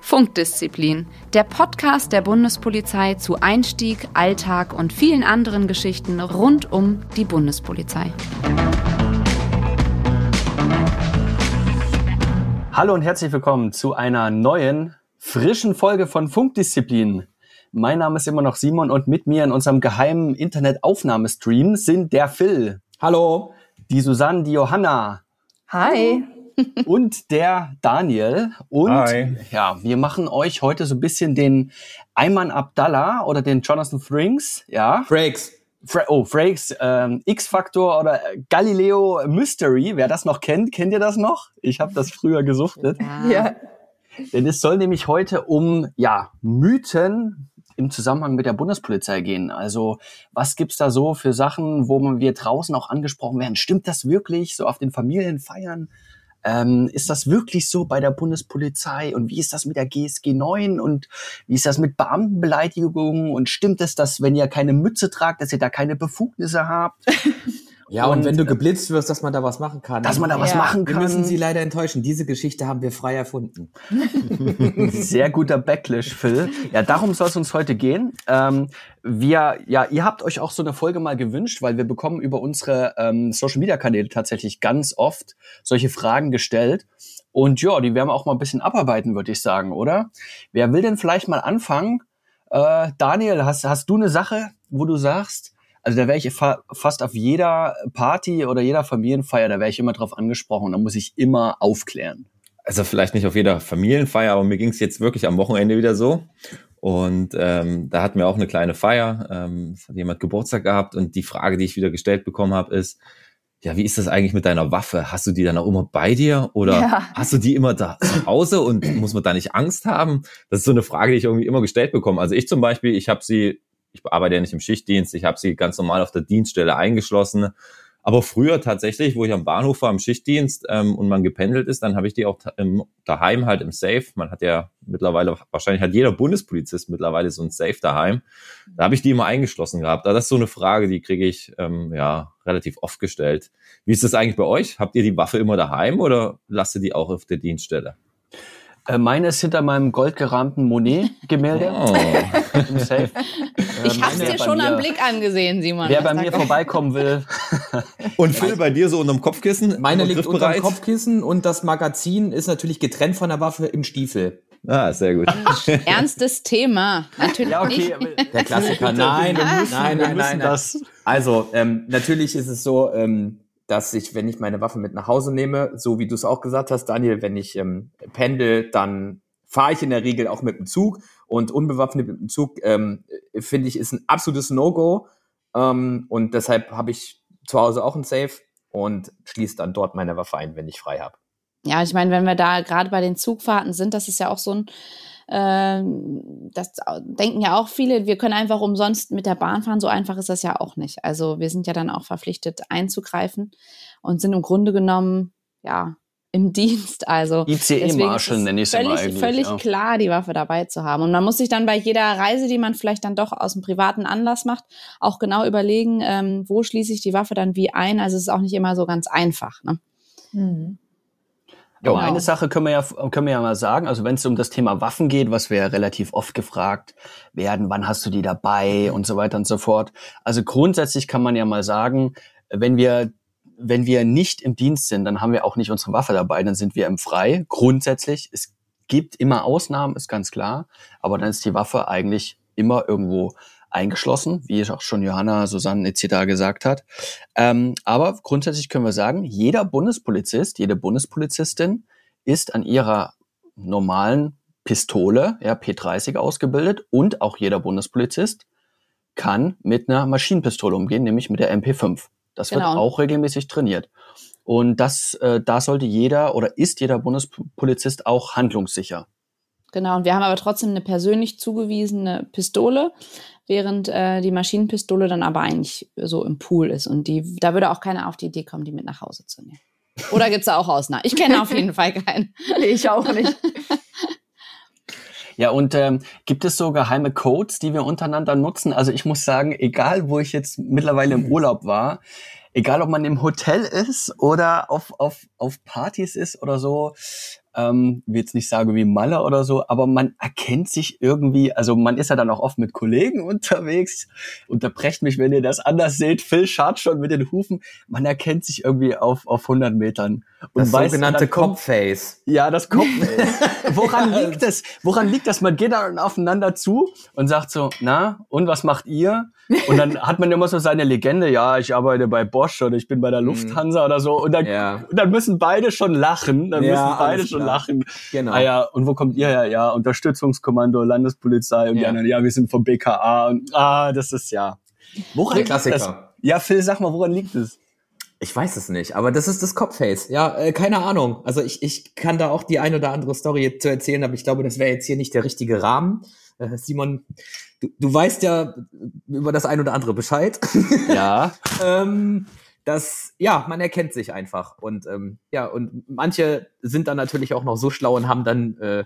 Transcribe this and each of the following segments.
Funkdisziplin, der Podcast der Bundespolizei zu Einstieg, Alltag und vielen anderen Geschichten rund um die Bundespolizei. Hallo und herzlich willkommen zu einer neuen, frischen Folge von Funkdisziplin. Mein Name ist immer noch Simon und mit mir in unserem geheimen Internetaufnahmestream sind der Phil. Hallo. Die Susanne, die Johanna. Hi. Und der Daniel. Und Hi. ja, wir machen euch heute so ein bisschen den Ayman Abdallah oder den Jonathan Frinks, ja. Frakes. Fra oh, Frakes, ähm, X-Factor oder Galileo Mystery. Wer das noch kennt, kennt ihr das noch? Ich habe das früher gesuchtet. Ja. Denn es soll nämlich heute um ja Mythen im Zusammenhang mit der Bundespolizei gehen. Also was gibt's da so für Sachen, wo wir draußen auch angesprochen werden? Stimmt das wirklich so auf den Familienfeiern? Ähm, ist das wirklich so bei der Bundespolizei? Und wie ist das mit der GSG 9? Und wie ist das mit Beamtenbeleidigungen? Und stimmt es, dass wenn ihr keine Mütze tragt, dass ihr da keine Befugnisse habt? Ja, und, Und, wenn du äh, geblitzt wirst, dass man da was machen kann. Dass man da was Ja, machen Wir kann. müssen Sie leider enttäuschen. Diese Geschichte haben wir frei erfunden. Sehr guter Backlash, Phil. Ja, darum soll es uns heute gehen. Ähm, wir, ja, ihr habt euch auch so eine Folge mal gewünscht, weil wir bekommen über unsere ähm, Social Media Kanäle tatsächlich ganz oft solche Fragen gestellt. Und ja, die werden wir auch mal ein bisschen abarbeiten, würde ich sagen, oder? Wer will denn vielleicht mal anfangen? Äh, Daniel, hast, hast du eine Sache, wo du sagst, also da wäre ich fa fast auf jeder Party oder jeder Familienfeier, da wäre ich immer drauf angesprochen und da muss ich immer aufklären. also vielleicht nicht auf jeder Familienfeier, aber mir ging es jetzt wirklich am Wochenende wieder so. Und ähm, da hatten wir auch eine kleine Feier. Ähm, es hat jemand Geburtstag gehabt und die Frage, die ich wieder gestellt bekommen habe, ist, ja, wie ist das eigentlich mit deiner Waffe? Hast du die dann auch immer bei dir oder Ja. hast du die immer da zu Hause und muss man da nicht Angst haben? Das ist so eine Frage, die ich irgendwie immer gestellt bekomme. Also ich zum Beispiel, ich habe sie, ich arbeite ja nicht im Schichtdienst, ich habe sie ganz normal auf der Dienststelle eingeschlossen. Aber früher tatsächlich, wo ich am Bahnhof war, im Schichtdienst ähm, und man gependelt ist, dann habe ich die auch im, daheim halt im Safe. Man hat ja mittlerweile, wahrscheinlich hat jeder Bundespolizist mittlerweile so ein Safe daheim. Da habe ich die immer eingeschlossen gehabt. Aber Das ist so eine Frage, die kriege ich ähm, ja relativ oft gestellt. Wie ist das eigentlich bei euch? Habt ihr die Waffe immer daheim oder lasst ihr die auch auf der Dienststelle? Äh, meine ist hinter meinem goldgerahmten Monet-Gemälde Oh. im Safe. Ich Äh, hab's dir schon mir- am Blick angesehen, Simon. Wer bei mir kommt- vorbeikommen will, Und Phil, bei dir so unterm Kopfkissen? Meine liegt unter dem griffbereit? Kopfkissen und das Magazin ist natürlich getrennt von der Waffe im Stiefel. Ah, sehr gut. Ernstes Thema. Natürlich ja okay, nicht. Der Klassiker. Nein, wir müssen- nein, wir nein, müssen nein, nein. das. Also, ähm, natürlich ist es so, ähm, dass ich, wenn ich meine Waffe mit nach Hause nehme, so wie du es auch gesagt hast, Daniel, wenn ich ähm, pendel, dann fahre ich in der Regel auch mit dem Zug und unbewaffnet mit dem Zug, ähm, finde ich, ist ein absolutes No-Go. Ähm, und deshalb habe ich zu Hause auch ein Safe und schließe dann dort meine Waffe ein, wenn ich frei habe. Ja, ich meine, wenn wir da gerade bei den Zugfahrten sind, das ist ja auch so ein, das denken ja auch viele, wir können einfach umsonst mit der Bahn fahren. So einfach ist das ja auch nicht. Also wir sind ja dann auch verpflichtet einzugreifen und sind im Grunde genommen, ja, im Dienst. Also ICE-Marschall nenne ich es immer völlig, eigentlich. völlig ja. klar, die Waffe dabei zu haben. Und man muss sich dann bei jeder Reise, die man vielleicht dann doch aus einem privaten Anlass macht, auch genau überlegen, ähm, wo schließe ich die Waffe dann wie ein. Also es ist auch nicht immer so ganz einfach. Ne? Mhm. Genau. eine Sache können wir ja, können wir ja mal sagen, also wenn es um das Thema Waffen geht, was wir ja relativ oft gefragt werden, wann hast du die dabei und so weiter und so fort. Also grundsätzlich kann man ja mal sagen, wenn wir wenn wir nicht im Dienst sind, dann haben wir auch nicht unsere Waffe dabei, dann sind wir im Frei. Grundsätzlich, es gibt immer Ausnahmen, ist ganz klar, aber dann ist die Waffe eigentlich immer irgendwo eingeschlossen, wie auch schon Johanna, Susanne etc. gesagt hat. Ähm, aber grundsätzlich können wir sagen, jeder Bundespolizist, jede Bundespolizistin ist an ihrer normalen Pistole, ja, P30 ausgebildet und auch jeder Bundespolizist kann mit einer Maschinenpistole umgehen, nämlich mit der MP5. Das wird Genau. auch regelmäßig trainiert. Und das, äh, da sollte jeder oder ist jeder Bundespolizist auch handlungssicher. Genau, und wir haben aber trotzdem eine persönlich zugewiesene Pistole, während äh, die Maschinenpistole dann aber eigentlich so im Pool ist. Und die, da würde auch keiner auf die Idee kommen, die mit nach Hause zu nehmen. Oder gibt's da auch Ausnahmen? Ich kenne auf jeden Fall keinen. Nee, ich auch nicht. Ja, und ähm, gibt es so geheime Codes, die wir untereinander nutzen? Also ich muss sagen, egal wo ich jetzt mittlerweile im Urlaub war, egal ob man im Hotel ist oder auf, auf, auf Partys ist oder so, ähm, will jetzt nicht sagen wie Malle oder so, aber man erkennt sich irgendwie, also man ist ja dann auch oft mit Kollegen unterwegs, unterbrecht mich, wenn ihr das anders seht, Phil schart schon mit den Hufen, man erkennt sich irgendwie auf, auf 100 Metern. Und Das weiß, sogenannte Copface. Ja, das kommt. Woran liegt das? Woran liegt das? Man geht dann aufeinander zu und sagt so, na, und was macht ihr? Und dann hat man immer so seine Legende, ja, ich arbeite bei Bosch oder ich bin bei der Lufthansa oder so. Und dann, Mhm. Ja. und dann müssen beide schon lachen. Dann Ja, müssen beide schon klar. lachen. Genau. Ah ja, und wo kommt ihr her? Ja, Unterstützungskommando, Landespolizei und die Ja. anderen, ja, wir sind vom BKA und ah, das ist ja. Woran Der liegt das? Klassiker. Ja, Phil, sag mal, woran liegt es? Ich weiß es nicht, aber das ist das Copface. Ja, äh, keine Ahnung. Also ich, ich kann da auch die ein oder andere Story zu erzählen, aber ich glaube, das wäre jetzt hier nicht der richtige Rahmen. Äh, Simon, du, du weißt ja über das ein oder andere Bescheid. Ja. ähm, das, ja, man erkennt sich einfach. Und ähm, ja, und manche sind dann natürlich auch noch so schlau und haben dann äh,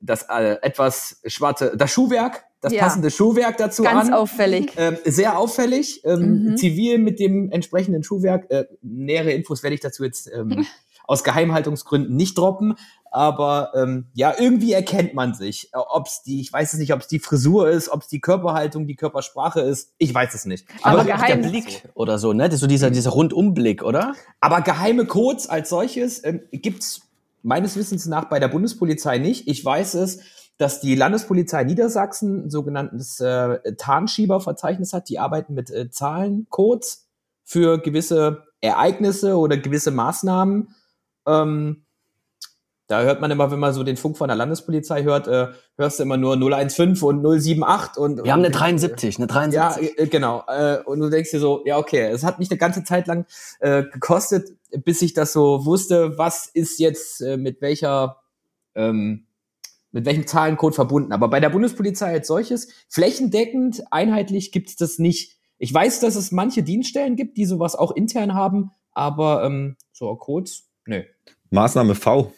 das äh, etwas schwarze, das Schuhwerk, das Ja. passende Schuhwerk dazu Ganz an. auffällig. Ähm, sehr auffällig, ähm, Mhm. zivil mit dem entsprechenden Schuhwerk. Äh, nähere Infos werde ich dazu jetzt ähm, aus Geheimhaltungsgründen nicht droppen. Aber ähm, ja, irgendwie erkennt man sich. Äh, Ob's die, ich weiß es nicht, ob es die Frisur ist, ob es die Körperhaltung, die Körpersprache ist. Ich weiß es nicht. Aber auch geheim- der Blick oder so, ne? Das ist so dieser, dieser Rundumblick, oder? Aber geheime Codes als solches ähm, gibt's meines Wissens nach bei der Bundespolizei nicht. Ich weiß es, dass die Landespolizei Niedersachsen ein sogenanntes äh, Tarnschieberverzeichnis hat. Die arbeiten mit äh, Zahlencodes für gewisse Ereignisse oder gewisse Maßnahmen. Ähm, da hört man immer, wenn man so den Funk von der Landespolizei hört, äh, hörst du immer nur 015 und 078 und Wir haben eine 73, eine 73. ja, äh, genau. Äh, und du denkst dir so, ja, okay, es hat mich eine ganze Zeit lang äh, gekostet, bis ich das so wusste, was ist jetzt äh, mit welcher, ähm, mit welchem Zahlencode verbunden. Aber bei der Bundespolizei als solches, flächendeckend, einheitlich gibt's das nicht. Ich weiß, dass es manche Dienststellen gibt, die sowas auch intern haben, aber ähm, so Codes, nö. Maßnahme V.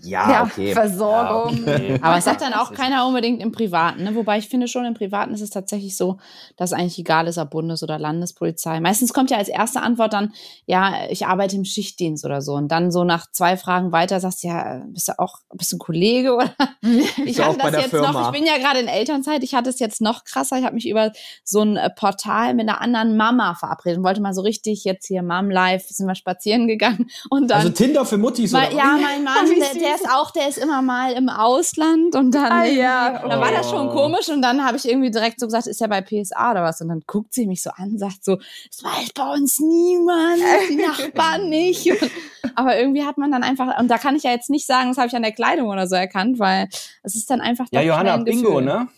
Ja, ja, okay. Versorgung. Ja, okay. Aber es sagt dann auch keiner unbedingt im Privaten, ne? Wobei ich finde schon, im Privaten ist es tatsächlich so, dass eigentlich egal ist, ob Bundes- oder Landespolizei. Meistens kommt ja als erste Antwort dann, ja, ich arbeite im Schichtdienst oder so. Und dann so nach zwei Fragen weiter sagst du, ja, bist du auch, bist du ein Kollege oder? Ich hatte das jetzt Firma? noch, ich bin ja gerade in Elternzeit, ich hatte es jetzt noch krasser. Ich habe mich über so ein äh, Portal mit einer anderen Mama verabredet und wollte mal so richtig jetzt hier Mom Live, sind wir spazieren gegangen und dann Also Tinder für Muttis Mal, oder ja, mein Mann, der, der ist auch, der ist immer mal im Ausland und dann, Ah, ja. dann war das schon Oh. komisch und dann habe ich irgendwie direkt so gesagt, ist er bei PSA oder was? Und dann guckt sie mich so an, sagt so, das weiß bei uns niemand, die Nachbarn nicht. Und, aber irgendwie hat man dann einfach, und da kann ich ja jetzt nicht sagen, das habe ich an der Kleidung oder so erkannt, weil es ist dann einfach Ja, Johanna, Bingo, Gefühl. ne?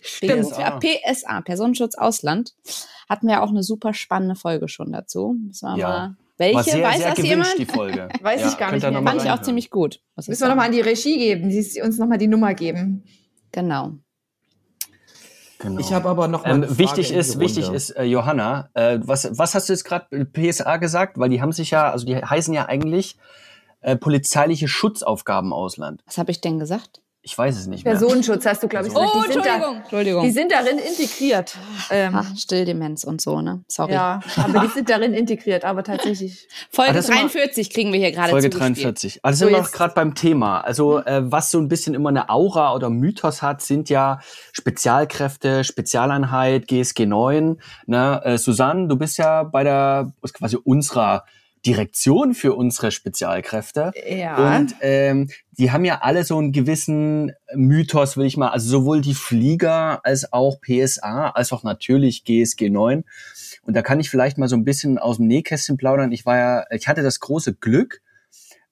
Stimmt. PSA. Ja, PSA, Personenschutz Ausland. Hatten wir auch eine super spannende Folge schon dazu. Müssen wir Ja. mal, welche, War sehr, weiß sehr das gewünscht, jemand? die Folge. Weiß ich gar nicht mehr. Fand ich auch ziemlich gut. Müssen wir nochmal an die Regie geben, die uns nochmal die Nummer geben. Genau. Genau. Ich habe aber noch mal Ähm, eine Frage wichtig in die ist, wichtig Runde. ist, äh, Johanna, äh, was, was hast du jetzt gerade PSA gesagt? Weil die haben sich ja, also die heißen ja eigentlich äh, polizeiliche Schutzaufgaben Ausland. Was habe ich denn gesagt? Ich weiß es nicht mehr. Personenschutz hast du, glaube ich, gesagt. Oh, die, sind da, Entschuldigung. die sind darin integriert. Ähm, Ach, Stilldemenz und so, ne? Sorry. ja, aber die sind darin integriert, aber tatsächlich. Folge Ah, das ist immer- 43 kriegen wir hier gerade Folge zugespielt. 43. Also So, sind wir jetzt- gerade beim Thema. Also äh, was so ein bisschen immer eine Aura oder Mythos hat, sind ja Spezialkräfte, Spezialeinheit, GSG 9. Ne? Äh, Susanne, du bist ja bei der quasi unserer Direktion für unsere Spezialkräfte. Ja. Und ähm, die haben ja alle so einen gewissen Mythos, will ich mal, also sowohl die Flieger als auch PSA, als auch natürlich GSG 9. Und da kann ich vielleicht mal so ein bisschen aus dem Nähkästchen plaudern. Ich war ja, ich hatte das große Glück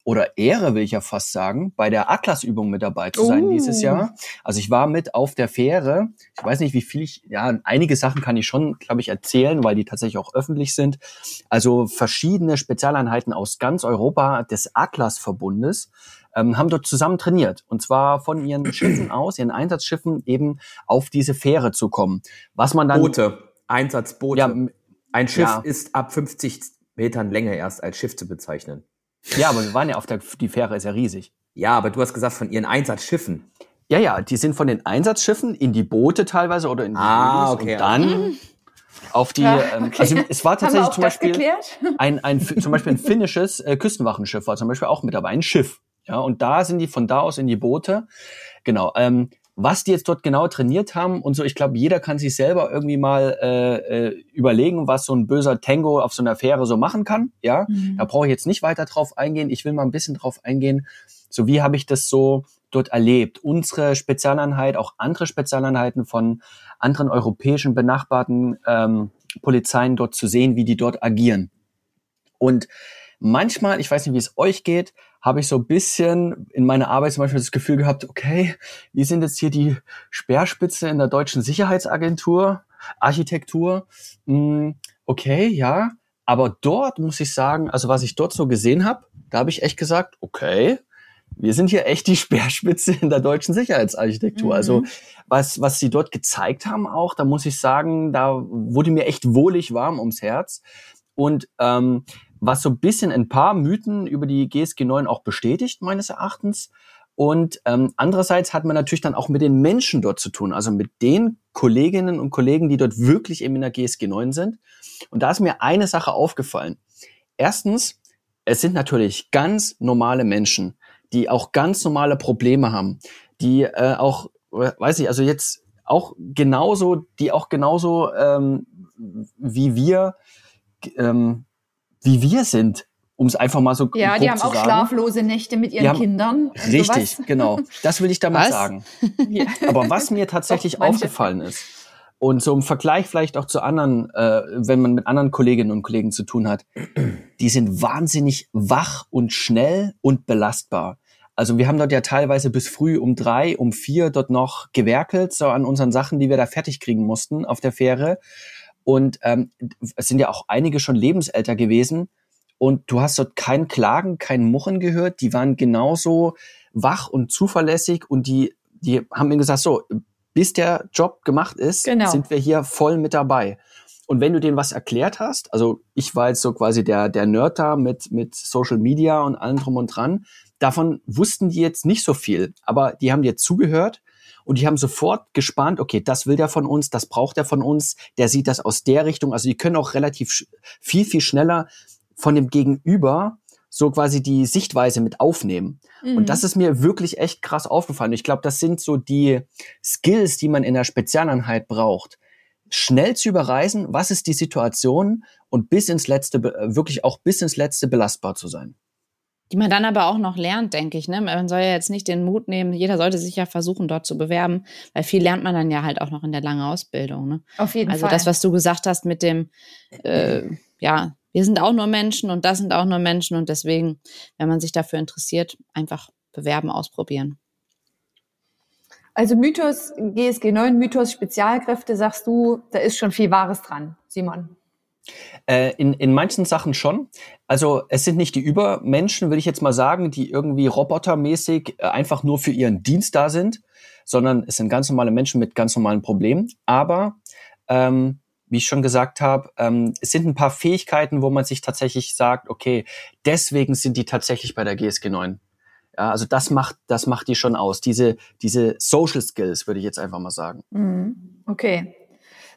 oder Ehre, will ich ja fast sagen, bei der Atlas-Übung mit dabei zu sein Oh. dieses Jahr. Also ich war mit auf der Fähre. Ich weiß nicht, wie viel ich, ja, einige Sachen kann ich schon, glaube ich, erzählen, weil die tatsächlich auch öffentlich sind. Also verschiedene Spezialeinheiten aus ganz Europa des Atlas-Verbundes ähm, haben dort zusammen trainiert. Und zwar von ihren Schiffen aus, ihren Einsatzschiffen eben auf diese Fähre zu kommen. Was man dann... Boote, Einsatzboote. Ja, Ein Schiff ja. ist ab 50 Metern Länge erst als Schiff zu bezeichnen. Ja, aber wir waren ja auf der, die Fähre ist ja riesig. Ja, aber du hast gesagt von ihren Einsatzschiffen. Ja, ja, die sind von den Einsatzschiffen in die Boote teilweise oder in die Ah, okay, und dann auf die, Ja, ähm, okay. also es war Haben wir tatsächlich auch zum das Beispiel geklärt? ein, ein zum Beispiel ein finnisches äh, Küstenwachenschiff war zum Beispiel auch mit dabei, ein Schiff. Ja, und da sind die von da aus in die Boote. Genau. Ähm, was die jetzt dort genau trainiert haben und so, ich glaube, jeder kann sich selber irgendwie mal äh, äh, überlegen, was so ein böser Tango auf so einer Fähre so machen kann. Ja, Mhm. da brauche ich jetzt nicht weiter drauf eingehen. Ich will mal ein bisschen drauf eingehen. So wie habe ich das so dort erlebt? Unsere Spezialeinheit, auch andere Spezialeinheiten von anderen europäischen benachbarten ähm, Polizeien dort zu sehen, wie die dort agieren. Und manchmal, ich weiß nicht, wie es euch geht, habe ich so ein bisschen in meiner Arbeit zum Beispiel das Gefühl gehabt, okay, wir sind jetzt hier die Speerspitze in der deutschen Sicherheitsagentur, Architektur. Hm, okay, ja. Aber dort muss ich sagen, also was ich dort so gesehen habe, da habe ich echt gesagt, okay, wir sind hier echt die Speerspitze in der deutschen Sicherheitsarchitektur. Mhm. Also was, was sie dort gezeigt haben auch, da muss ich sagen, da wurde mir echt wohlig warm ums Herz. Und ähm, was so ein bisschen ein paar Mythen über die GSG 9 auch bestätigt, meines Erachtens. Und ähm, andererseits hat man natürlich dann auch mit den Menschen dort zu tun, also mit den Kolleginnen und Kollegen, die dort wirklich eben in der GSG 9 sind. Und da ist mir eine Sache aufgefallen. Erstens, es sind natürlich ganz normale Menschen, die auch ganz normale Probleme haben, die äh, auch, weiß ich, also jetzt auch genauso, die auch genauso ähm, wie wir, ähm, wie wir sind, um es einfach mal so Ja, grob die haben auch sagen. schlaflose Nächte mit ihren haben- Kindern. und Richtig, sowas. genau. Das will ich damit Was? sagen. Ja. Aber was mir tatsächlich Doch, aufgefallen ist, und so im Vergleich vielleicht auch zu anderen, äh, wenn man mit anderen Kolleginnen und Kollegen zu tun hat, die sind wahnsinnig wach und schnell und belastbar. Also wir haben dort ja teilweise bis früh um drei, um vier dort noch gewerkelt, so an unseren Sachen, die wir da fertig kriegen mussten auf der Fähre. Und ähm, es sind ja auch einige schon lebensälter gewesen. Und du hast dort kein Klagen, kein Murren gehört. Die waren genauso wach und zuverlässig und die, die haben mir gesagt, so, bis der Job gemacht ist, Genau. sind wir hier voll mit dabei. Und wenn du denen was erklärt hast, also ich war jetzt so quasi der, der Nerd da mit, mit Social Media und allem drum und dran, davon wussten die jetzt nicht so viel, aber die haben dir zugehört und die haben sofort gespannt, okay, das will der von uns, das braucht er von uns, der sieht das aus der Richtung. Also die können auch relativ viel, viel schneller von dem Gegenüber so quasi die Sichtweise mit aufnehmen. Mhm. Und das ist mir wirklich echt krass aufgefallen. Ich glaube, das sind so die Skills, die man in der Spezialeinheit braucht. Schnell zu überreisen, was ist die Situation und bis ins letzte, wirklich auch bis ins letzte belastbar zu sein. Die man dann aber auch noch lernt, denke ich. Ne? Man soll ja jetzt nicht den Mut nehmen, jeder sollte sich ja versuchen, dort zu bewerben, weil viel lernt man dann ja halt auch noch in der langen Ausbildung. Ne? Auf jeden Also Fall. das, was du gesagt hast mit dem, äh, ja, wir sind auch nur Menschen und das sind auch nur Menschen und deswegen, wenn man sich dafür interessiert, einfach bewerben, ausprobieren. also Mythos, GSG 9, Mythos, Spezialkräfte, sagst du, da ist schon viel Wahres dran, Simon. Äh, in, in manchen Sachen schon. Also es sind nicht die Übermenschen, will ich jetzt mal sagen, die irgendwie robotermäßig äh, einfach nur für ihren Dienst da sind, sondern es sind ganz normale Menschen mit ganz normalen Problemen. Aber ähm, wie ich schon gesagt habe, ähm, es sind ein paar Fähigkeiten, wo man sich tatsächlich sagt, okay, deswegen sind die tatsächlich bei der GSG 9. Ja, also das macht, das macht die schon aus. Diese, diese Social Skills, würde ich jetzt einfach mal sagen. Mhm. Okay.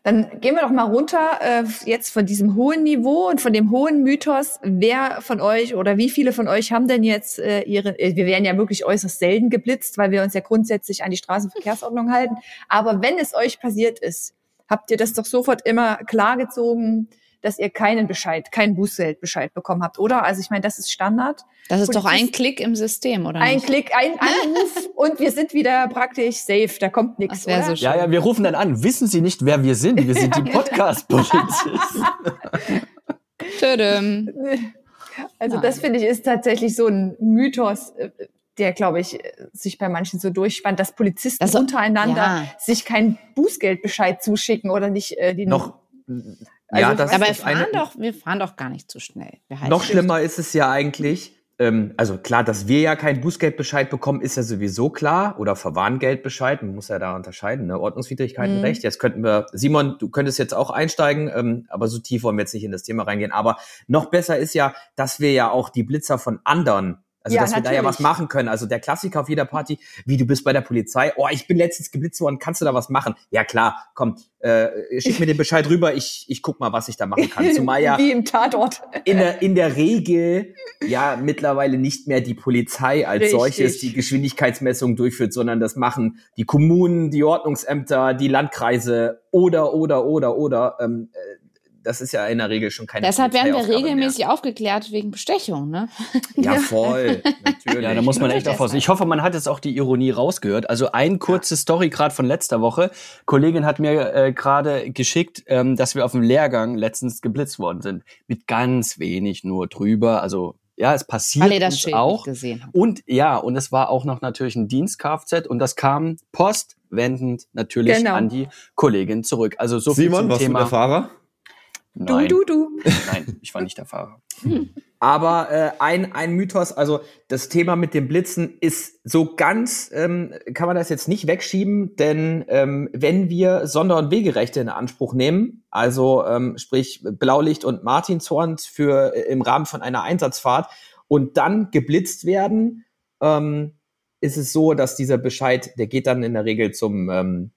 Dann gehen wir doch mal runter äh, jetzt von diesem hohen Niveau und von dem hohen Mythos. Wer von euch oder wie viele von euch haben denn jetzt äh, ihre, äh, wir werden ja wirklich äußerst selten geblitzt, weil wir uns ja grundsätzlich an die Straßenverkehrsordnung halten. Aber wenn es euch passiert ist, habt ihr das doch sofort immer klargezogen, dass ihr keinen Bescheid, keinen Bußgeldbescheid bekommen habt, oder? Also ich meine, das ist Standard. Das ist doch ein Klick im System, oder Ein nicht? Klick, ein Anruf und wir sind wieder praktisch safe. Da kommt nichts. So schön. Ja, ja, wir rufen dann an. Wissen Sie nicht, wer wir sind? Wir sind die Podcast-Polizisten. Tödem. Also Nein. das finde ich ist tatsächlich so ein Mythos, äh, der, glaube ich, sich bei manchen so durchspannt, dass Polizisten Also, untereinander ja. sich keinen Bußgeldbescheid zuschicken oder nicht äh, die Noch, Also, ja, das Dabei ist das fahren eine. doch, wir fahren doch gar nicht zu schnell. Wir halten Noch schlimmer ist es ja eigentlich, ähm, also klar, dass wir ja keinen Bußgeldbescheid bekommen, ist ja sowieso klar. Oder Verwarngeldbescheid, man muss ja da unterscheiden, ne? Ordnungswidrigkeitenrecht. Jetzt könnten wir, Simon, du könntest jetzt auch einsteigen, ähm, aber so tief wollen wir jetzt nicht in das Thema reingehen. Aber noch besser ist ja, dass wir ja auch die Blitzer von anderen Also, Ja, dass wir da ja natürlich. was machen können. Also, der Klassiker auf jeder Party, wie du bist bei der Polizei. Oh, ich bin letztens geblitzt worden, kannst du da was machen? Ja, klar, komm, äh, schick mir den Bescheid rüber, ich, ich guck mal, was ich da machen kann. Zumal ja Wie im Tatort. in der, in der Regel ja mittlerweile nicht mehr die Polizei als Richtig. solches die Geschwindigkeitsmessung durchführt, sondern das machen die Kommunen, die Ordnungsämter, die Landkreise oder, oder, oder, oder. Ähm, äh, das ist ja in der Regel schon keine Deshalb werden wir regelmäßig aufgeklärt wegen Bestechung, ne? Mehr. Ja, voll. Natürlich. Ja, da muss man echt Deshalb. aufpassen. Ich hoffe, man hat jetzt auch die Ironie rausgehört. Also ein kurze Story gerade von letzter Woche. Kollegin hat mir äh, gerade geschickt, ähm, dass wir auf dem Lehrgang letztens geblitzt worden sind. Mit ganz wenig nur drüber. Also ja, es passiert ihr das uns Schild auch. nicht gesehen habt. Und ja, und es war auch noch natürlich ein Dienst-Kfz und das kam postwendend natürlich Genau. an die Kollegin zurück. Also so viel Simon, zum warst du Thema. der Fahrer? Du, Nein, du, du. nein, ich war nicht der Fahrer. Aber äh, ein, ein Mythos, also das Thema mit dem Blitzen ist so ganz, ähm, kann man das jetzt nicht wegschieben, denn ähm, wenn wir Sonder- und Wegerechte in Anspruch nehmen, also ähm, sprich Blaulicht und Martinshorn für äh, im Rahmen von einer Einsatzfahrt und dann geblitzt werden, ähm, ist es so, dass dieser Bescheid, der geht dann in der Regel zum ähm,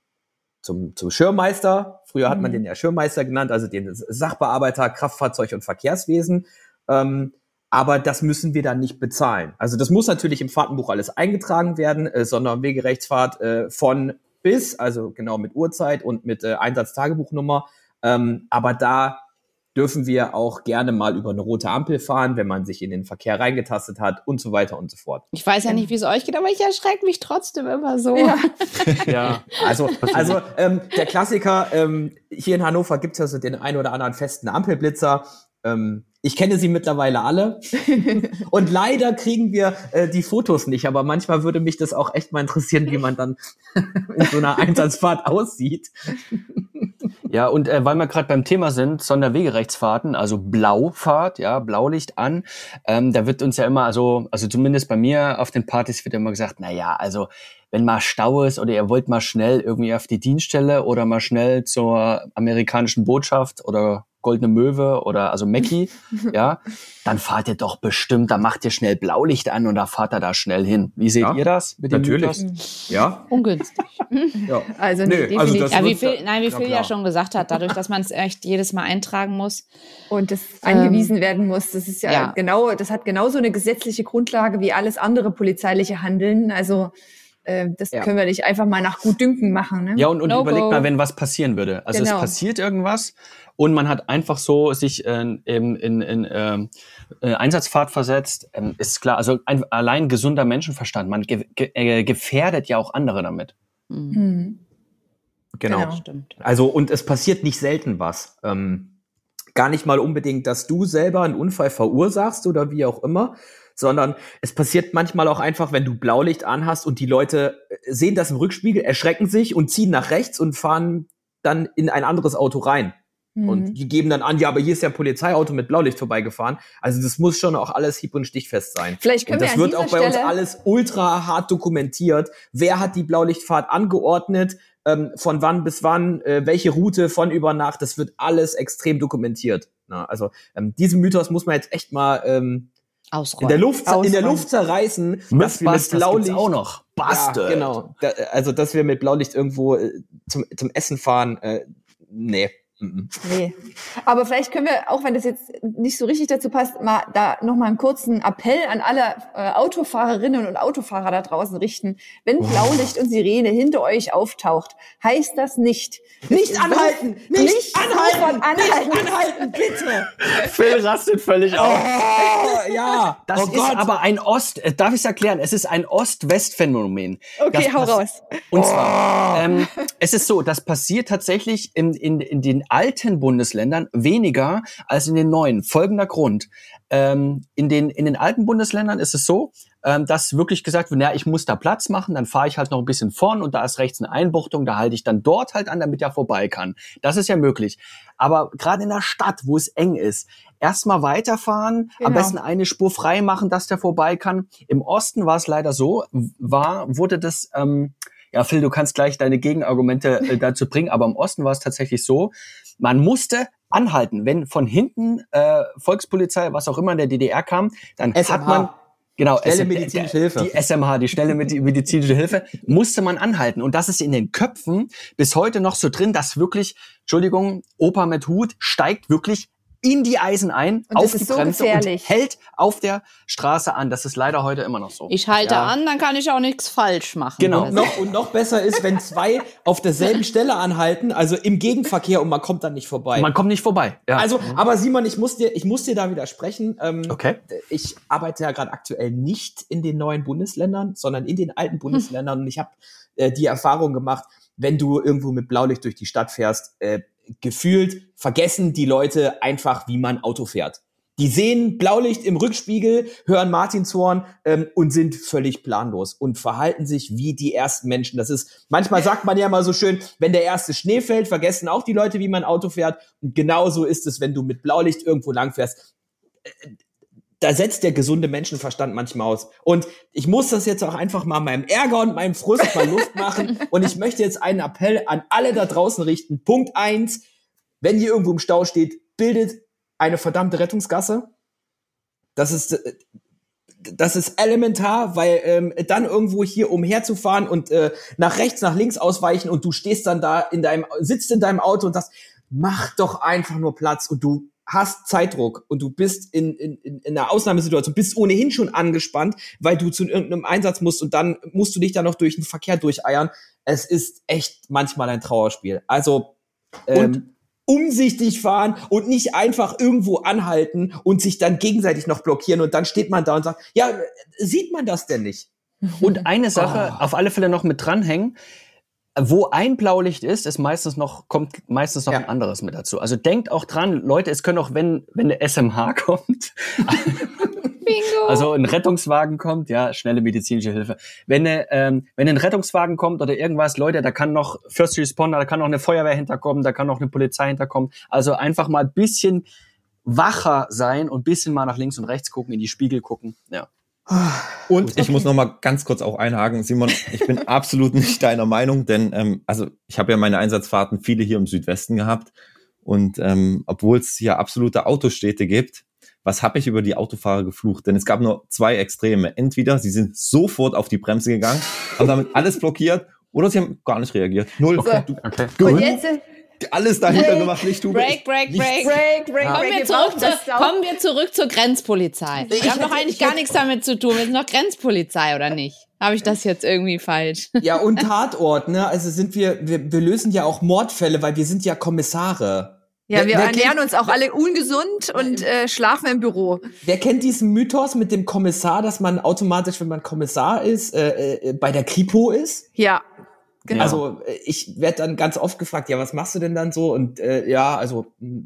zum, zum Schirmmeister. Früher hat man Mhm. den ja Schirmmeister genannt, also den Sachbearbeiter Kraftfahrzeug- und Verkehrswesen. Ähm, aber das müssen wir dann nicht bezahlen. Also das muss natürlich im Fahrtenbuch alles eingetragen werden, äh, Sonder- und Wegerechtsfahrt äh, von bis, also genau mit Uhrzeit und mit äh, Einsatztagebuchnummer. Ähm, aber da dürfen wir auch gerne mal über eine rote Ampel fahren, wenn man sich in den Verkehr reingetastet hat und so weiter und so fort. Ich weiß ja nicht, wie es euch geht, aber ich erschrecke mich trotzdem immer so. Ja. Ja. Also, also ähm, der Klassiker, ähm, hier in Hannover gibt es ja so den ein oder anderen festen Ampelblitzer. Ähm, ich kenne sie mittlerweile alle. Und leider kriegen wir äh, die Fotos nicht, aber manchmal würde mich das auch echt mal interessieren, wie man dann in so einer Einsatzfahrt aussieht. Ja, und äh, weil wir gerade beim Thema sind, Sonderwegerechtsfahrten, also Blaufahrt, ja, Blaulicht an, ähm, da wird uns ja immer, also, also zumindest bei mir auf den Partys wird immer gesagt, na ja, also wenn mal Stau ist oder ihr wollt mal schnell irgendwie auf die Dienststelle oder mal schnell zur amerikanischen Botschaft oder Goldene Möwe oder also Mackie, ja, dann fahrt ihr doch bestimmt, da macht ihr schnell Blaulicht an und da fahrt ihr da schnell hin. Wie seht Ja, ihr das mit dem natürlich. Mythos? Ja, Ungünstig. ja. Also, nee, also definitiv. das Ja, wie Phil, nein, wie Phil ja schon gesagt hat, dadurch, dass man es echt jedes Mal eintragen muss. und das angewiesen werden muss. Das ist ja, ja. genau, das hat genauso eine gesetzliche Grundlage wie alles andere polizeiliche Handeln. Also äh, das Ja. können wir nicht einfach mal nach Gutdünken machen. Ne? Ja, und, und No überleg go. mal, wenn was passieren würde. Also Genau. es passiert irgendwas und man hat einfach so sich äh, in, in, in ähm, äh, Einsatzfahrt versetzt, ähm, ist klar, also ein, allein gesunder Menschenverstand, man ge ge äh, gefährdet ja auch andere damit. Mhm. Hm. genau. Genau. Stimmt. Also, und es passiert nicht selten was. Ähm, gar nicht mal unbedingt, dass du selber einen Unfall verursachst oder wie auch immer, sondern es passiert manchmal auch einfach, wenn du Blaulicht anhast und die Leute äh, sehen das im Rückspiegel, erschrecken sich und ziehen nach rechts und fahren dann in ein anderes Auto rein. Mhm. Und die geben dann an, ja, aber hier ist ja ein Polizeiauto mit Blaulicht vorbeigefahren. Also das muss schon auch alles hieb- und stichfest sein. Vielleicht können Und das wir wird auch bei uns Stelle- alles ultra hart dokumentiert. Wer hat die Blaulichtfahrt angeordnet? Ähm, von wann bis wann? Äh, welche Route von über Nacht? Das wird alles extrem dokumentiert. Na, also ähm, diesen Mythos muss man jetzt echt mal ähm, Ausräumen. in der Luft, in der Ausräumen. Luft zerreißen, dass wir mit Blaulicht auch noch. Bastard. Ja, genau. Da, also dass wir mit Blaulicht irgendwo äh, zum, zum Essen fahren. Äh, nee. Mhm. Nee. Aber vielleicht können wir, auch wenn das jetzt nicht so richtig dazu passt, mal da nochmal einen kurzen Appell an alle äh, Autofahrerinnen und Autofahrer da draußen richten. Wenn Blaulicht und Sirene hinter euch auftaucht, heißt das nicht. Nicht anhalten! Nicht, Nicht anhalten! anhalten. Nicht anhalten, bitte! Phil rastet völlig aus. Oh, ja! Das oh ist Gott! aber ein Ost, äh, darf ich es erklären? Es ist ein Ost-West-Phänomen. Okay, Das hau raus. Und zwar, ähm, es ist so, das passiert tatsächlich in, in, in den alten Bundesländern weniger als in den neuen. Folgender Grund. Ähm, in, den, in den alten Bundesländern ist es so, ähm, dass wirklich gesagt wird, na, ich muss da Platz machen, dann fahre ich halt noch ein bisschen vorn und da ist rechts eine Einbuchtung, da halte ich dann dort halt an, damit er vorbei kann. Das ist ja möglich. Aber gerade in der Stadt, wo es eng ist, erstmal weiterfahren, am Genau. besten eine Spur frei machen, dass der vorbei kann. Im Osten war es leider so, war, wurde das, ähm, ja, Phil, du kannst gleich deine Gegenargumente äh, dazu bringen, aber im Osten war es tatsächlich so, man musste anhalten. Wenn von hinten äh, Volkspolizei, was auch immer in der DDR kam, dann hat SMH. man Genau, Schnelle es- medizinische Hilfe. Die SMH, die schnelle Medi- medizinische Hilfe, musste man anhalten. Und das ist in den Köpfen bis heute noch so drin, dass wirklich, Entschuldigung, Opa mit Hut steigt wirklich in die Eisen ein, Und auf das die ist so Bremse gefährlich. und hält auf der Straße an. Das ist leider heute immer noch so. Ich halte Ja. an, dann kann ich auch nichts falsch machen. Genau. Also, Noch, und noch besser ist, wenn zwei auf derselben Stelle anhalten, also im Gegenverkehr und man kommt dann nicht vorbei. Man kommt nicht vorbei. Ja. Also, aber Simon, ich muss dir, ich muss dir da widersprechen. Ähm, okay. Ich arbeite ja gerade aktuell nicht in den neuen Bundesländern, sondern in den alten Bundesländern. Und ich habe äh, die Erfahrung gemacht, wenn du irgendwo mit Blaulicht durch die Stadt fährst, äh, gefühlt vergessen die Leute einfach, wie man Auto fährt. Die sehen Blaulicht im Rückspiegel, hören Martinshorn ähm, und sind völlig planlos und verhalten sich wie die ersten Menschen. Das ist, manchmal sagt man ja mal so schön, wenn der erste Schnee fällt, vergessen auch die Leute, wie man Auto fährt. Und genauso ist es, wenn du mit Blaulicht irgendwo lang fährst da setzt der gesunde Menschenverstand manchmal aus. Und ich muss das jetzt auch einfach mal meinem Ärger und meinem Frust mal Luft machen. Und ich möchte jetzt einen Appell an alle da draußen richten. Punkt eins: Wenn ihr irgendwo im Stau steht, bildet eine verdammte Rettungsgasse. Das ist, äh, das ist elementar, weil ähm, dann irgendwo hier umherzufahren und äh, nach rechts, nach links ausweichen und du stehst dann da in deinem, sitzt in deinem Auto und sagst, mach doch einfach nur Platz und du hast Zeitdruck und du bist in, in, in in einer Ausnahmesituation, bist ohnehin schon angespannt, weil du zu irgendeinem Einsatz musst und dann musst du dich da noch durch den Verkehr durcheiern. Es ist echt manchmal ein Trauerspiel. Also ähm, umsichtig fahren und nicht einfach irgendwo anhalten und sich dann gegenseitig noch blockieren und dann steht man da und sagt, ja, sieht man das denn nicht? Und eine Sache Oh. auf alle Fälle noch mit dranhängen. Wo ein Blaulicht ist, ist meistens noch, kommt meistens noch Ja. ein anderes mit dazu. Also denkt auch dran, Leute, es können auch, wenn, wenn eine SMH kommt, Bingo. also ein Rettungswagen kommt, ja, schnelle medizinische Hilfe. Wenn, eine, ähm, wenn ein Rettungswagen kommt oder irgendwas, Leute, da kann noch First Responder, da kann noch eine Feuerwehr hinterkommen, da kann noch eine Polizei hinterkommen. Also einfach mal ein bisschen wacher sein und ein bisschen mal nach links und rechts gucken, in die Spiegel gucken. Ja. Und ich muss noch mal ganz kurz auch einhaken, Simon, ich bin absolut nicht deiner Meinung, denn ähm, also ich habe ja meine Einsatzfahrten viele hier im Südwesten gehabt und ähm, obwohl es hier absolute Autostädte gibt, was habe ich über die Autofahrer geflucht? Denn es gab nur zwei Extreme. Entweder sie sind sofort auf die Bremse gegangen, haben damit alles blockiert, oder sie haben gar nicht reagiert. Null. Okay. Okay. Und jetzt alles dahinter Break, gemacht, nicht du. Break, break, Nichts. break. Break, Break, Kommen Break. wir, zurück zur, kommen wir zurück zur Grenzpolizei. Wir Ich haben doch eigentlich ich gar nichts damit zu tun. Wir sind doch Grenzpolizei, oder nicht? Habe ich das jetzt irgendwie falsch? Ja, und Tatort, ne? Also sind wir, wir, wir lösen ja auch Mordfälle, weil wir sind ja Kommissare. Ja, Wer- wir wer ernähren kennt- uns auch alle ungesund und äh, schlafen im Büro. Wer kennt diesen Mythos mit dem Kommissar, dass man automatisch, wenn man Kommissar ist, äh, äh, bei der Kripo ist? Ja, genau. Also äh, ich werde dann ganz oft gefragt, ja, was machst du denn dann so? Und äh, ja, also mh,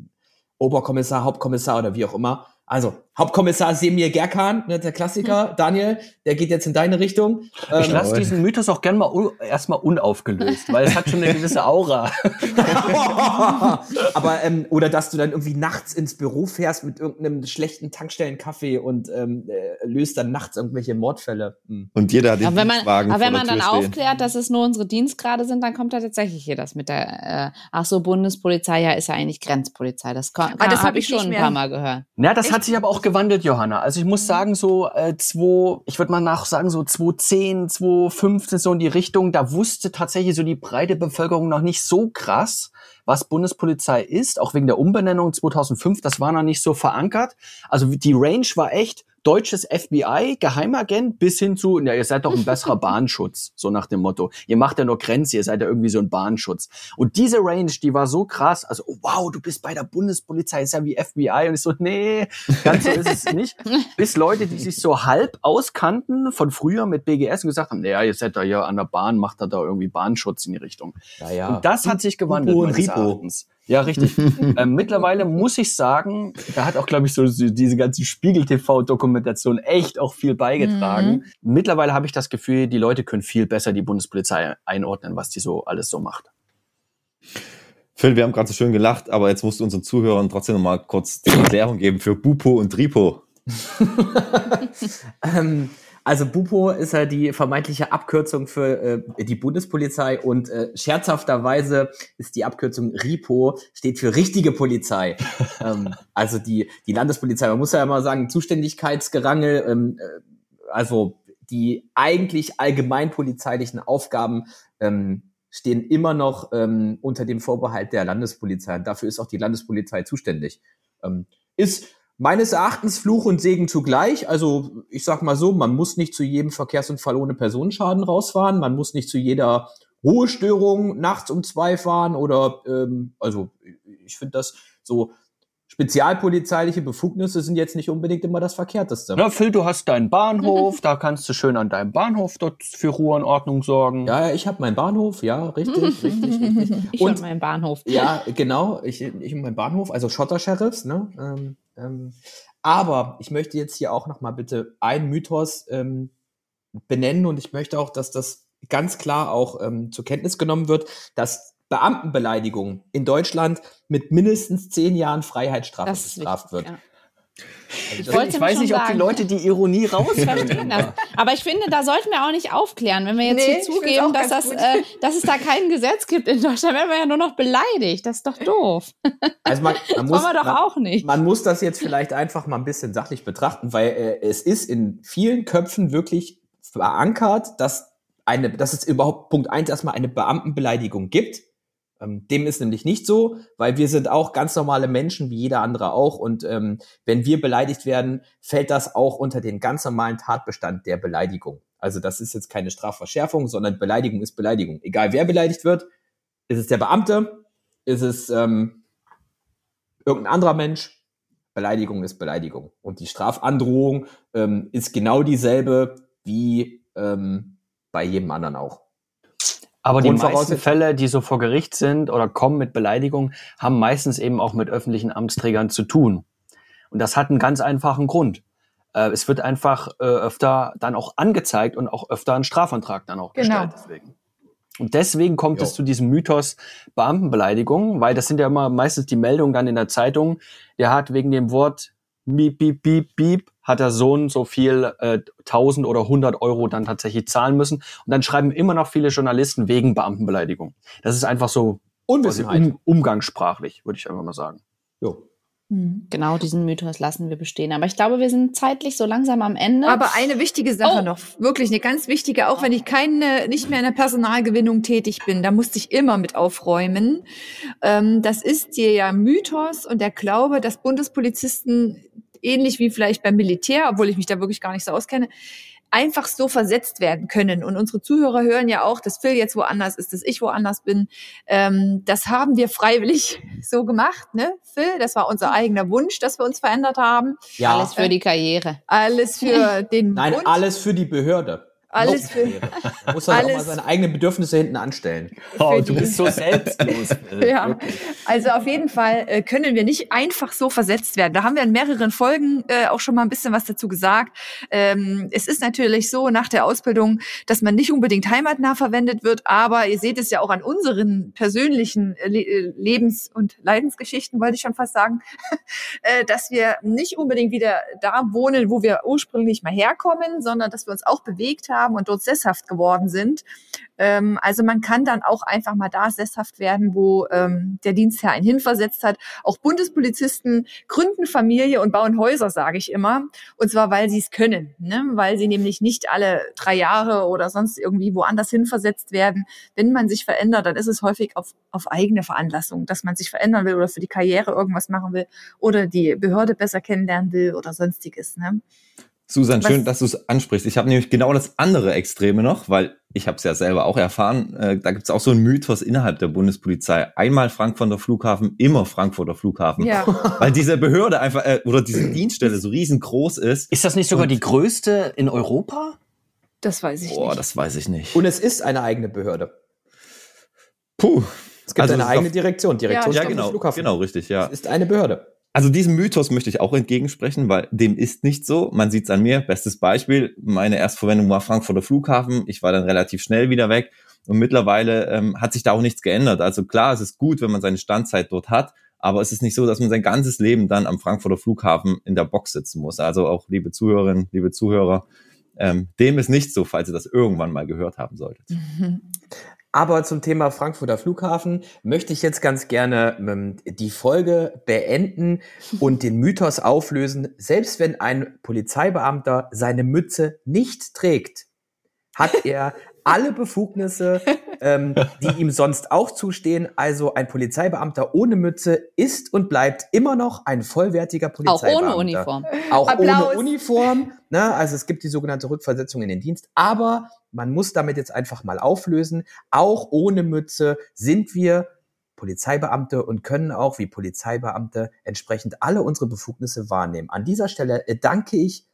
Oberkommissar, Hauptkommissar oder wie auch immer. Also Hauptkommissar Semir Gerkan, ne, der Klassiker. Daniel, der geht jetzt in deine Richtung. Ich Ähm, lasse diesen Mythos auch gern mal un erstmal unaufgelöst, weil es hat schon eine gewisse Aura. Aber ähm, oder dass du dann irgendwie nachts ins Büro fährst mit irgendeinem schlechten Tankstellenkaffee und ähm, äh, löst dann nachts irgendwelche Mordfälle. Hm. Und jeder hat den Aber wenn man, Dienstwagen aber wenn man dann stehen. aufklärt, dass es nur unsere Dienstgrade sind, dann kommt da tatsächlich hier das mit der, äh, ach so, Bundespolizei, ja, ist ja eigentlich Grenzpolizei. Das, kann, Ah, das hab habe ich ich schon ein paar Mal gehört. Ja, das hat sich aber auch gewandelt, Johanna. Also ich muss sagen, so äh, zwei, ich würde mal nach sagen, so 2010, 2015, so in die Richtung, da wusste tatsächlich so die breite Bevölkerung noch nicht so krass, was Bundespolizei ist, auch wegen der Umbenennung 2005, das war noch nicht so verankert. Also die Range war echt deutsches FBI, Geheimagent, bis hin zu, ja, ihr seid doch ein besserer Bahnschutz, so nach dem Motto. Ihr macht ja nur Grenze, ihr seid ja irgendwie so ein Bahnschutz. Und diese Range, die war so krass, also oh, wow, du bist bei der Bundespolizei, ist ja wie FBI. Und ich so, nee, ganz so ist es nicht. Bis Leute, die sich so halb auskannten von früher mit BGS und gesagt haben, naja, ihr seid da hier an der Bahn, macht da da irgendwie Bahnschutz in die Richtung. Naja. Und das hat sich gewandelt. Und meines Ripo. Erachtens. Ja, richtig. ähm, mittlerweile muss ich sagen, da hat auch, glaube ich, so, so diese ganze Spiegel-TV-Dokumentation echt auch viel beigetragen. Mittlerweile habe ich das Gefühl, die Leute können viel besser die Bundespolizei einordnen, was die so alles so macht. Phil, wir haben gerade so schön gelacht, aber jetzt musst du unseren Zuhörern trotzdem noch mal kurz die Erklärung geben für Bupo und Tripo. Ähm, also Bupo ist ja die vermeintliche Abkürzung für äh, die Bundespolizei und äh, scherzhafterweise ist die Abkürzung RIPO, steht für richtige Polizei. ähm, also die, die Landespolizei, man muss ja immer sagen, Zuständigkeitsgerangel, ähm, äh, also die eigentlich allgemeinpolizeilichen Aufgaben ähm, stehen immer noch ähm, unter dem Vorbehalt der Landespolizei. Und dafür ist auch die Landespolizei zuständig. Ähm, ist meines Erachtens Fluch und Segen zugleich. Also ich sag mal so, man muss nicht zu jedem Verkehrsunfall ohne Personenschaden rausfahren, man muss nicht zu jeder Ruhestörung nachts um zwei fahren oder ähm, also ich finde das so spezialpolizeiliche Befugnisse sind jetzt nicht unbedingt immer das Verkehrteste. Na, Phil, du hast deinen Bahnhof, da kannst du schön an deinem Bahnhof dort für Ruhe und Ordnung sorgen. Ja, ich habe meinen Bahnhof, ja, richtig, richtig, richtig. Ich und meinen Bahnhof. Ja, genau, ich, ich und meinen Bahnhof, also Schotter-Sheriffs, ne? Ähm, ähm, aber ich möchte jetzt hier auch noch mal bitte einen Mythos ähm, benennen und ich möchte auch, dass das ganz klar auch ähm, zur Kenntnis genommen wird, dass Beamtenbeleidigung in Deutschland mit mindestens zehn Jahren Freiheitsstrafe Das bestraft wichtig, wird. ja. Also Ich ich weiß nicht, ob die sagen. Leute die Ironie rausverstehen. das. Aber ich finde, da sollten wir auch nicht aufklären, wenn wir jetzt Nee, hier zugeben, dass, das, äh, dass es da kein Gesetz gibt in Deutschland, werden wir ja nur noch beleidigt. Das ist doch doof. Also man, man muss, Wollen wir doch man, auch nicht. man muss das jetzt vielleicht einfach mal ein bisschen sachlich betrachten, weil äh, es ist in vielen Köpfen wirklich verankert, dass eine, dass es überhaupt Punkt eins erstmal eine Beamtenbeleidigung gibt. Ähm, dem ist nämlich nicht so, weil wir sind auch ganz normale Menschen, wie jeder andere auch. Und ähm, wenn wir beleidigt werden, fällt das auch unter den ganz normalen Tatbestand der Beleidigung. Also das ist jetzt keine Strafverschärfung, sondern Beleidigung ist Beleidigung. Egal wer beleidigt wird, ist es der Beamte, ist es ähm, irgendein anderer Mensch, Beleidigung ist Beleidigung. Und die Strafandrohung ähm, ist genau dieselbe wie ähm, bei jedem anderen auch. Aber die meisten Fälle, die so vor Gericht sind oder kommen mit Beleidigung, haben meistens eben auch mit öffentlichen Amtsträgern zu tun. Und das hat einen ganz einfachen Grund. Äh, es wird einfach äh, öfter dann auch angezeigt und auch öfter ein Strafantrag dann auch Genau. gestellt. Deswegen. Und deswegen kommt Jo. es zu diesem Mythos Beamtenbeleidigung, weil das sind ja immer meistens die Meldungen dann in der Zeitung. Der hat wegen dem Wort Miep, Biep, Biep, Biep, hat der Sohn so viel äh, 1000 oder 100 Euro dann tatsächlich zahlen müssen. Und dann schreiben immer noch viele Journalisten wegen Beamtenbeleidigung. Das ist einfach so Unwissenheit. um, umgangssprachlich, würde ich einfach mal sagen. Jo. Genau, diesen Mythos lassen wir bestehen. Aber ich glaube, wir sind zeitlich so langsam am Ende. Aber eine wichtige Sache Oh. noch, wirklich eine ganz wichtige, auch wenn ich keine, nicht mehr in der Personalgewinnung tätig bin, da musste ich immer mit aufräumen. Ähm, das ist der ja Mythos und der Glaube, dass Bundespolizisten ähnlich wie vielleicht beim Militär, obwohl ich mich da wirklich gar nicht so auskenne, einfach so versetzt werden können. Und unsere Zuhörer hören ja auch, dass Phil jetzt woanders ist, dass ich woanders bin. Ähm, das haben wir freiwillig so gemacht, ne? Phil, das war unser eigener Wunsch, dass wir uns verändert haben. Ja, Alles für die Karriere. Alles für den nein, Bund. alles für die Behörde. Alles für- muss halt auch mal alles- seine eigenen Bedürfnisse hinten anstellen. Oh, du bist so selbstlos. Ja, also auf jeden Fall äh, können wir nicht einfach so versetzt werden. Da haben wir in mehreren Folgen äh, auch schon mal ein bisschen was dazu gesagt. Ähm, es ist natürlich so nach der Ausbildung, dass man nicht unbedingt heimatnah verwendet wird, aber ihr seht es ja auch an unseren persönlichen äh, Le Lebens- und Leidensgeschichten, wollte ich schon fast sagen, äh, dass wir nicht unbedingt wieder da wohnen, wo wir ursprünglich mal herkommen, sondern dass wir uns auch bewegt haben und dort sesshaft geworden sind. Ähm, also man kann dann auch einfach mal da sesshaft werden, wo ähm, der Dienstherr einen hinversetzt hat. Auch Bundespolizisten gründen Familie und bauen Häuser, sage ich immer. Und zwar, weil sie es können, ne? weil sie nämlich nicht alle drei Jahre oder sonst irgendwie woanders hinversetzt werden. Wenn man sich verändert, dann ist es häufig auf, auf eigene Veranlassung, dass man sich verändern will oder für die Karriere irgendwas machen will oder die Behörde besser kennenlernen will oder sonstiges. Ne? Susan, Was- schön, dass du es ansprichst. Ich habe nämlich genau das andere Extreme noch, weil ich habe es ja selber auch erfahren. Äh, da gibt es auch so einen Mythos innerhalb der Bundespolizei. Einmal Frankfurter Flughafen, immer Frankfurter Flughafen. Ja. Weil diese Behörde einfach, äh, oder diese Dienststelle so riesengroß ist. Ist das nicht sogar die größte in Europa? Das weiß ich Boah, nicht. das weiß ich nicht. Und es ist eine eigene Behörde. Puh. Es gibt Also eine eigene Direktion. Direktion Ja, am genau, Flughafen. genau, richtig, ja. Es ist eine Behörde. Also diesem Mythos möchte ich auch entgegensprechen, weil dem ist nicht so. Man sieht es an mir. Bestes Beispiel, meine Erstverwendung war Frankfurter Flughafen. Ich war dann relativ schnell wieder weg. Und mittlerweile ähm, hat sich da auch nichts geändert. Also klar, es ist gut, wenn man seine Standzeit dort hat, aber es ist nicht so, dass man sein ganzes Leben dann am Frankfurter Flughafen in der Box sitzen muss. Also auch liebe Zuhörerinnen, liebe Zuhörer, ähm, dem ist nicht so, falls ihr das irgendwann mal gehört haben solltet. Aber zum Thema Frankfurter Flughafen möchte ich jetzt ganz gerne ähm, die Folge beenden und den Mythos auflösen. Selbst wenn ein Polizeibeamter seine Mütze nicht trägt, hat er alle Befugnisse, ähm, die ihm sonst auch zustehen. Also ein Polizeibeamter ohne Mütze ist und bleibt immer noch ein vollwertiger Auch Polizeibeamter. ohne Uniform. Auch Applaus. ohne Uniform. Ne? Also es gibt die sogenannte Rückversetzung in den Dienst. Aber man muss damit jetzt einfach mal auflösen. Auch ohne Mütze sind wir Polizeibeamte und können auch wie Polizeibeamte entsprechend alle unsere Befugnisse wahrnehmen. An dieser Stelle äh, danke ich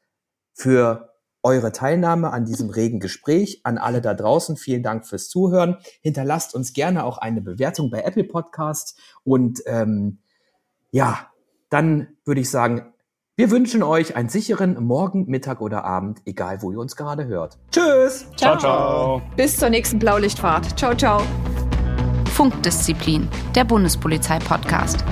für eure Teilnahme an diesem regen Gespräch. An alle da draußen, vielen Dank fürs Zuhören. Hinterlasst uns gerne auch eine Bewertung bei Apple Podcasts. Und ähm, ja, dann würde ich sagen, wir wünschen euch einen sicheren Morgen, Mittag oder Abend, egal wo ihr uns gerade hört. Tschüss! Ciao, ciao. Bis zur nächsten Blaulichtfahrt. Ciao, ciao. Funkdisziplin, der Bundespolizei-Podcast.